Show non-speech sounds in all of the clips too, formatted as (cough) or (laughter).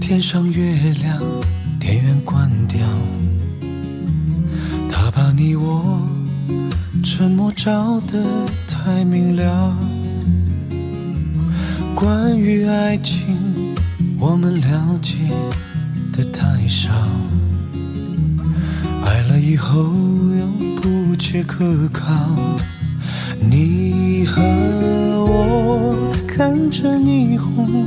天上月亮，电源关掉，他把你我沉默照得太明了。关于爱情，我们了解的太少，爱了以后又不切可靠。你和我看着霓虹。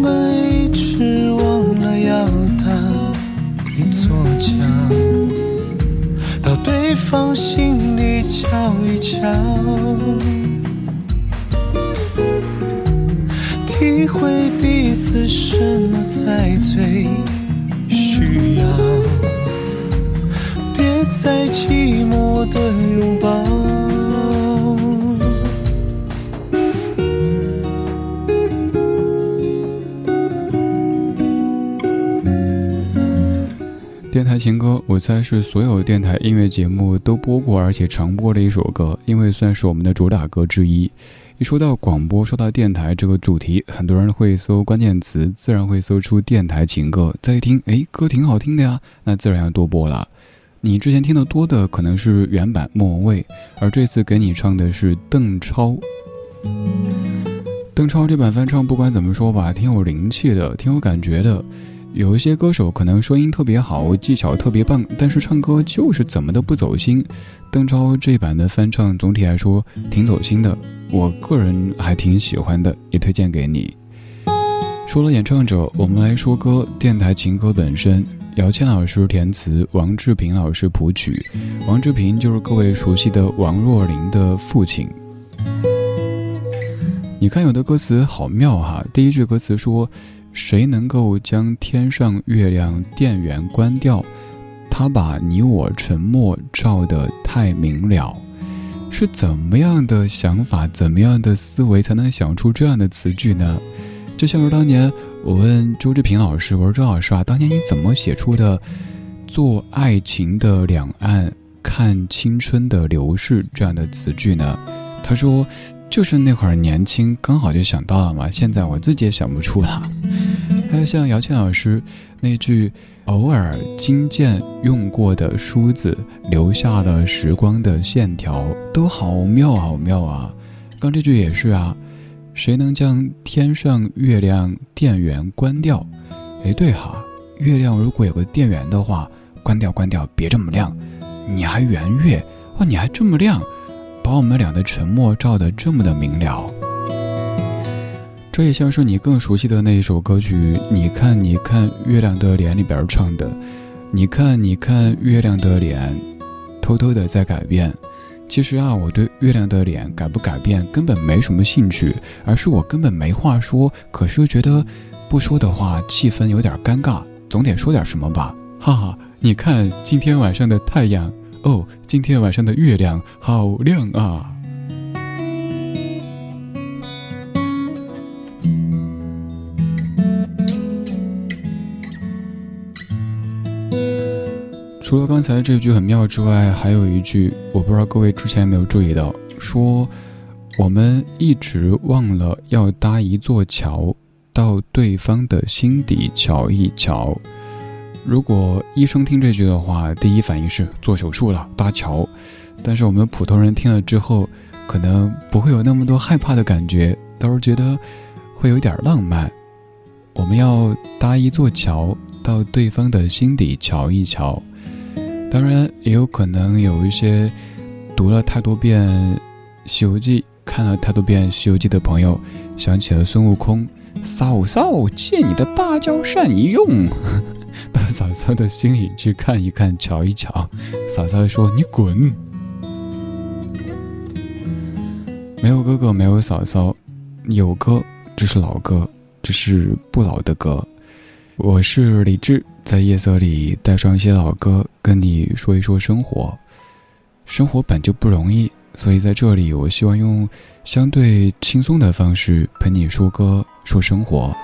我们一直忘了要搭一座桥，到对方心里瞧一瞧，体会彼此什么才最需要。别再寂寞的拥抱。情歌，我猜是所有电台音乐节目都播过而且常播的一首歌，因为算是我们的主打歌之一。一说到广播，说到电台这个主题，很多人会搜关键词，自然会搜出电台情歌。再一听，哎，歌挺好听的呀，那自然要多播了。你之前听的多的可能是原版莫文蔚，而这次给你唱的是邓超。邓超这版翻唱，不管怎么说吧，挺有灵气的，挺有感觉的。有一些歌手可能声音特别好，技巧特别棒，但是唱歌就是怎么都不走心。邓超这版的翻唱总体来说挺走心的，我个人还挺喜欢的，也推荐给你。说了演唱者，我们来说歌，电台情歌本身。姚谦老师填词，王志平老师谱曲。王志平就是各位熟悉的王若琳的父亲。你看，有的歌词好妙哈！第一句歌词说：“谁能够将天上月亮电源关掉？他把你我沉默照得太明了。”是怎么样的想法，怎么样的思维，才能想出这样的词句呢？就像是当年我问周志平老师：“我说周老师啊，当年你怎么写出的‘做爱情的两岸，看青春的流逝’这样的词句呢？”他说：“就是那会儿年轻，刚好就想到了嘛。现在我自己也想不出了。”还有像姚谦老师那句“偶尔金剑用过的梳子，留下了时光的线条”，都好妙好妙啊！刚这句也是啊，谁能将天上月亮电源关掉？哎，对哈，月亮如果有个电源的话，关掉关掉，别这么亮。你还圆月哇，你还这么亮，把我们俩的沉默照得这么的明了。这也像是你更熟悉的那一首歌曲《你看你看月亮的脸》里边唱的，你看你看月亮的脸，偷偷的在改变。其实啊，我对月亮的脸改不改变根本没什么兴趣，而是我根本没话说。可是觉得不说的话，气氛有点尴尬，总得说点什么吧。哈哈，你看今天晚上的太阳哦，今天晚上的月亮好亮啊。除了刚才这句很妙之外，还有一句，我不知道各位之前有没有注意到，说我们一直忘了要搭一座桥，到对方的心底瞧一瞧。如果医生听这句的话，第一反应是做手术了，搭桥。但是我们普通人听了之后，可能不会有那么多害怕的感觉，倒是觉得会有点浪漫。我们要搭一座桥，到对方的心底瞧一瞧。当然，也有可能有一些读了太多遍《西游记》、看了太多遍《西游记》的朋友，想起了孙悟空：“嫂嫂，借你的芭蕉扇一用。”到 (laughs) 嫂嫂的心里去看一看、瞧一瞧。嫂嫂说：“你滚！”没有哥哥，没有嫂嫂，有歌，这是老歌，这是不老的歌。我是李志，在夜色里带上一些老歌，跟你说一说生活。生活本就不容易，所以在这里，我希望用相对轻松的方式陪你说歌、说生活。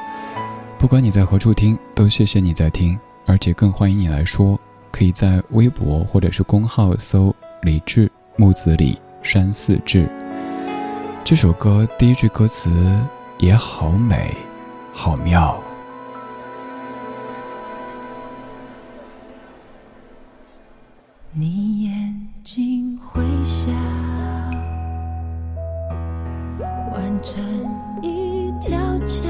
不管你在何处听，都谢谢你在听，而且更欢迎你来说。可以在微博或者是公号搜“李志木子李山寺志”。这首歌第一句歌词也好美，好妙。你眼睛会笑，完成一条桥，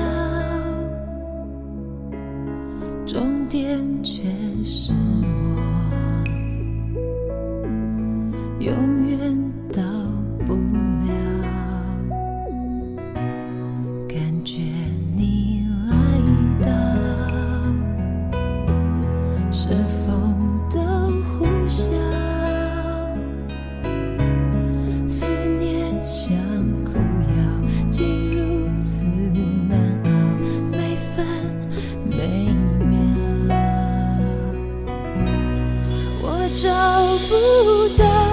不到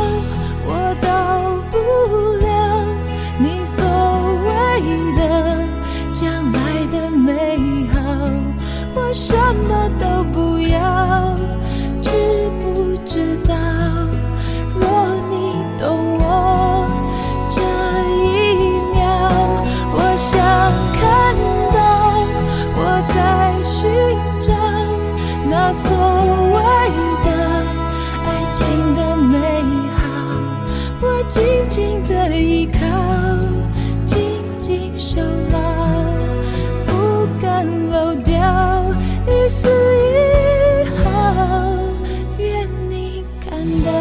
好，我静静的依靠，紧紧守牢，不敢漏掉。一丝一毫，愿你看到。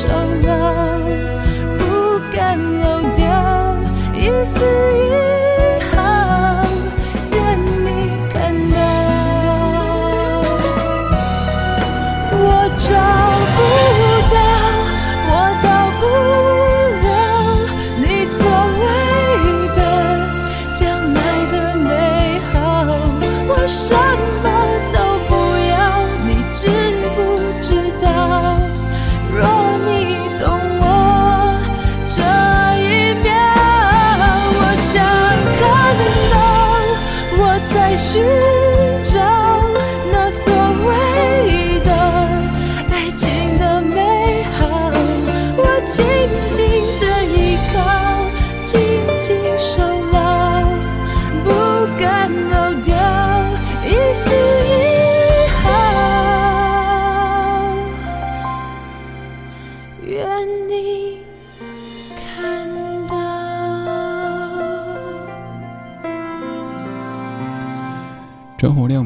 受了。是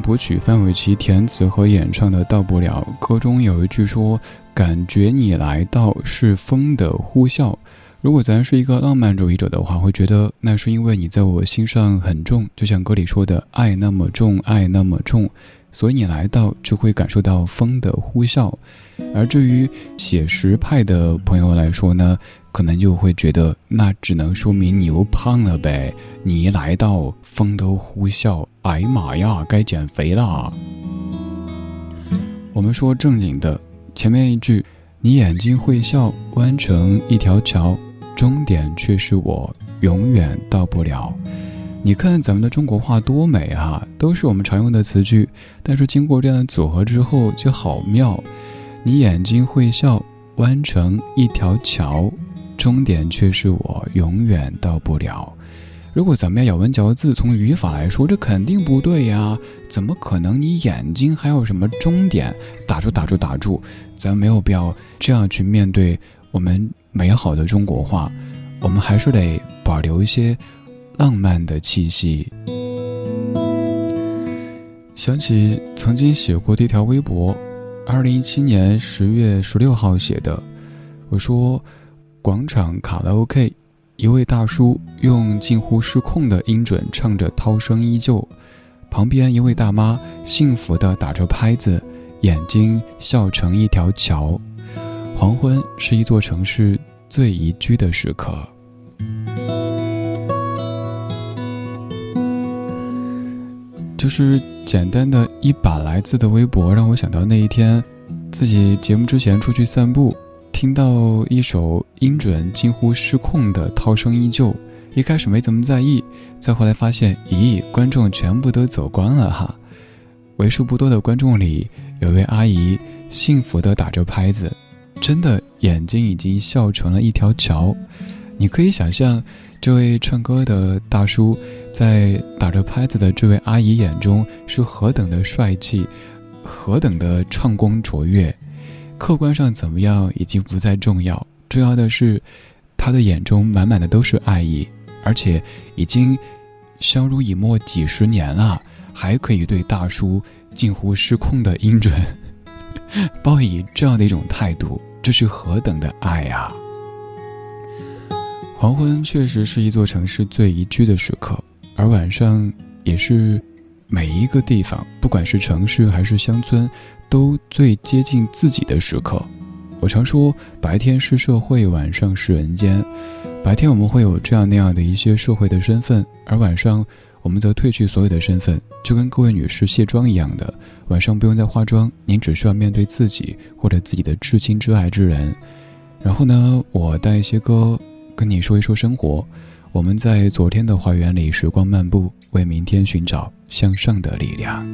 谱曲，范玮琪填词和演唱的《到不了》歌中有一句说：“感觉你来到是风的呼啸。”如果咱是一个浪漫主义者的话，会觉得那是因为你在我心上很重，就像歌里说的“爱那么重，爱那么重”，所以你来到就会感受到风的呼啸。而至于写实派的朋友来说呢，可能就会觉得那只能说明你又胖了呗。你一来到，风都呼啸，哎呀妈呀，该减肥啦！我们说正经的，前面一句，你眼睛会笑，弯成一条桥，终点却是我永远到不了。你看咱们的中国话多美啊，都是我们常用的词句，但是经过这样的组合之后就好妙。你眼睛会笑，弯成一条桥，终点却是我永远到不了。如果咱们要咬文嚼字，从语法来说，这肯定不对呀！怎么可能？你眼睛还有什么终点？打住，打住，打住！咱没有必要这样去面对我们美好的中国话，我们还是得保留一些浪漫的气息。想起曾经写过的一条微博，二零一七年十月十六号写的，我说：广场卡拉 OK。一位大叔用近乎失控的音准唱着《涛声依旧》，旁边一位大妈幸福地打着拍子，眼睛笑成一条桥。黄昏是一座城市最宜居的时刻。就是简单的一把来自的微博，让我想到那一天，自己节目之前出去散步。听到一首音准近乎失控的《涛声依旧》，一开始没怎么在意，再后来发现，咦，观众全部都走光了哈！为数不多的观众里，有位阿姨幸福地打着拍子，真的眼睛已经笑成了一条桥。你可以想象，这位唱歌的大叔在打着拍子的这位阿姨眼中是何等的帅气，何等的唱功卓越。客观上怎么样已经不再重要，重要的是，他的眼中满满的都是爱意，而且已经相濡以沫几十年了，还可以对大叔近乎失控的音准报以这样的一种态度，这是何等的爱啊！黄昏确实是一座城市最宜居的时刻，而晚上也是每一个地方，不管是城市还是乡村。都最接近自己的时刻。我常说，白天是社会，晚上是人间。白天我们会有这样那样的一些社会的身份，而晚上我们则褪去所有的身份，就跟各位女士卸妆一样的，晚上不用再化妆，您只需要面对自己或者自己的至亲至爱之人。然后呢，我带一些歌跟你说一说生活。我们在昨天的花园里时光漫步，为明天寻找向上的力量。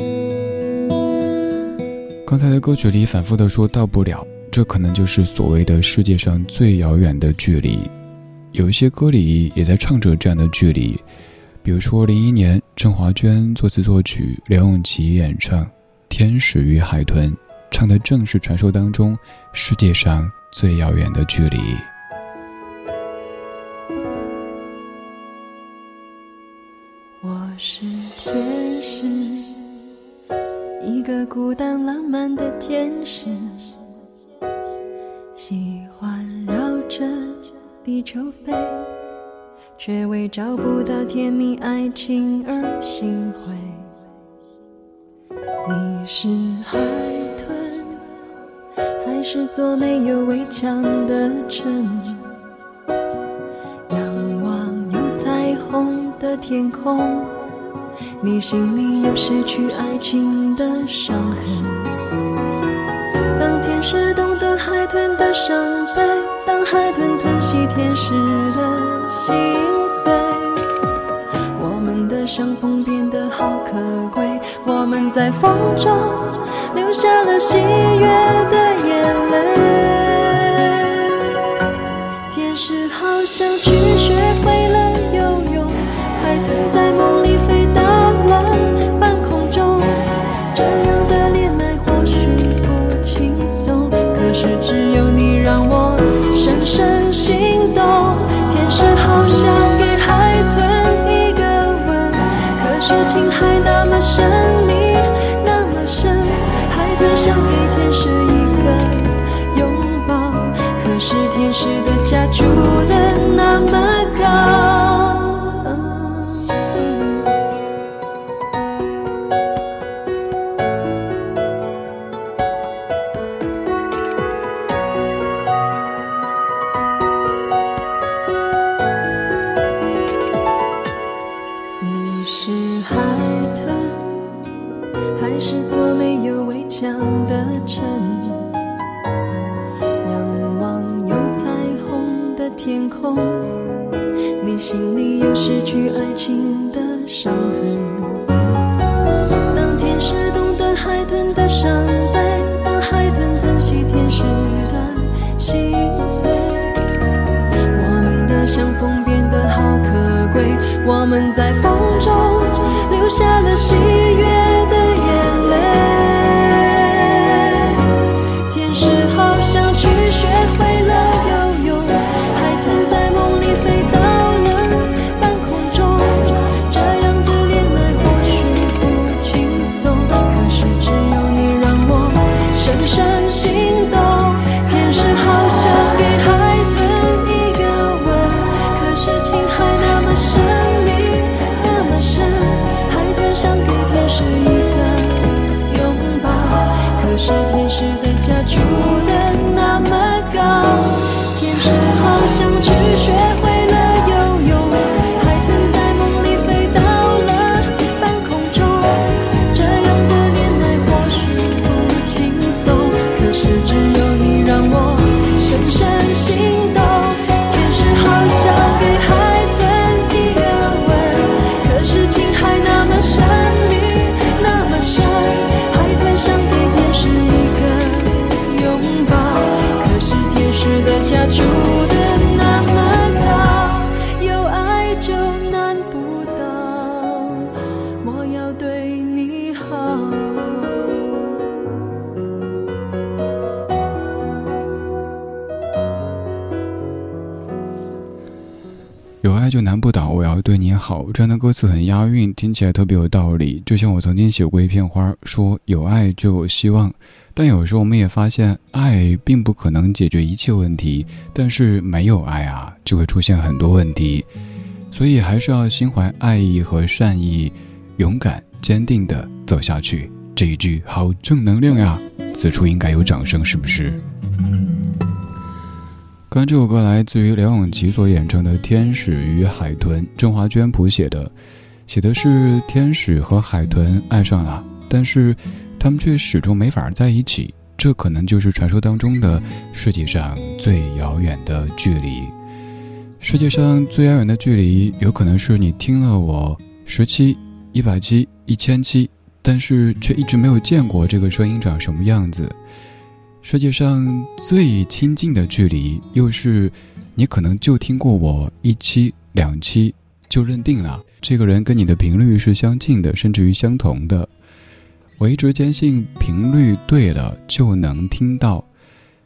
刚才的歌曲里反复的说到不了，这可能就是所谓的世界上最遥远的距离。有一些歌里也在唱着这样的距离，比如说零一年郑华娟作词作曲，梁咏琪演唱《天使与海豚》，唱的正是传说当中世界上最遥远的距离。是天使，一个孤单浪漫的天使，喜欢绕着地球飞，却为找不到甜蜜爱情而心灰。你是海豚，还是座没有围墙的城？仰望有彩虹的天空，你心里有失去爱情的伤痕。当天使懂得海豚的伤悲，当海豚吞吸天使的心碎，我们的相逢变得好可贵。我们在风中留下了喜悦的眼泪。天使好像去学神秘，那么深。海豚想给天使一个拥抱，可是天使的家住的去爱情。好。这样的歌词很押韵，听起来特别有道理。就像我曾经写过一片花，说有爱就有希望。但有时候我们也发现，爱并不可能解决一切问题，但是没有爱啊，就会出现很多问题。所以还是要心怀爱意和善意，勇敢坚定地走下去。这一句好正能量呀！此处应该有掌声，是不是？刚这首歌来自于梁咏琪所演唱的《天使与海豚》，郑华娟谱写的，写的是天使和海豚爱上了，但是他们却始终没法在一起。这可能就是传说当中的世界上最遥远的距离。世界上最遥远的距离，有可能是你听了我十七、一百七、一千七，但是却一直没有见过这个声音长什么样子。世界上最亲近的距离，又是你可能就听过我一期两期，就认定了这个人跟你的频率是相近的，甚至于相同的。我一直坚信，频率对了就能听到。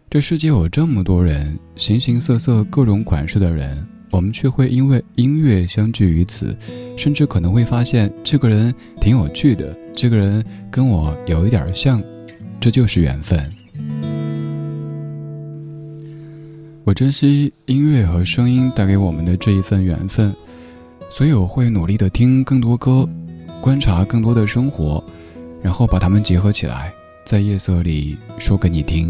这世界有这么多人，形形色色、各种款式的人，我们却会因为音乐相聚于此，甚至可能会发现这个人挺有趣的，这个人跟我有一点像，这就是缘分。我珍惜音乐和声音带给我们的这一份缘分，所以我会努力的听更多歌，观察更多的生活，然后把它们结合起来，在夜色里说给你听。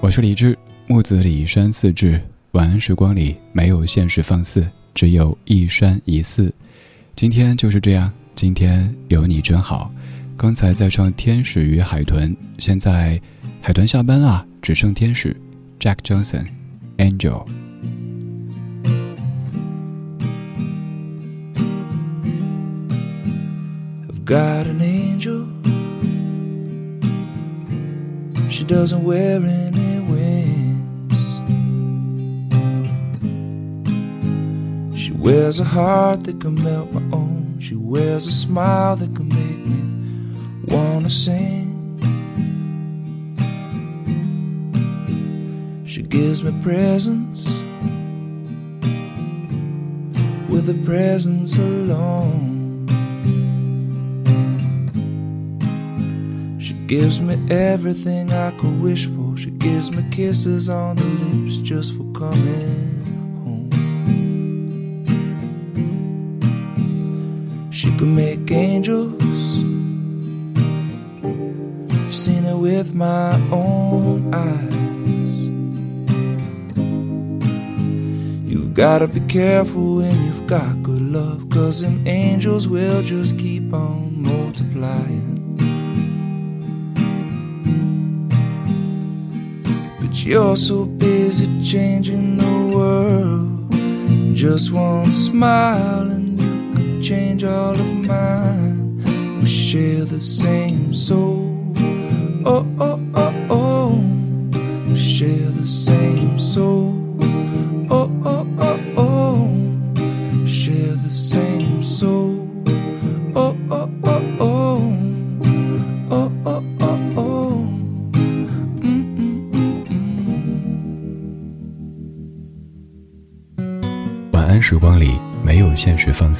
我是李志，木子李山四志。晚安时光里没有现实放肆，只有一山一寺。今天就是这样，今天有你真好。刚才在唱《天使与海豚》，现在海豚下班啦，只剩天使。Jack Johnson。Angel. I've got an angel. She doesn't wear any wings. She wears a heart that can melt my own. She wears a smile that can make me wanna sing. She gives me presents with a presence alone. She gives me everything I could wish for. She gives me kisses on the lips just for coming home. She can make angels. I've seen it with my own eyes. Gotta be careful when you've got good love, cause them angels will just keep on multiplying. But you're so busy changing the world. Just one smile and you could change all of mine. We share the same soul. Oh, oh, oh, oh. We share the same soul.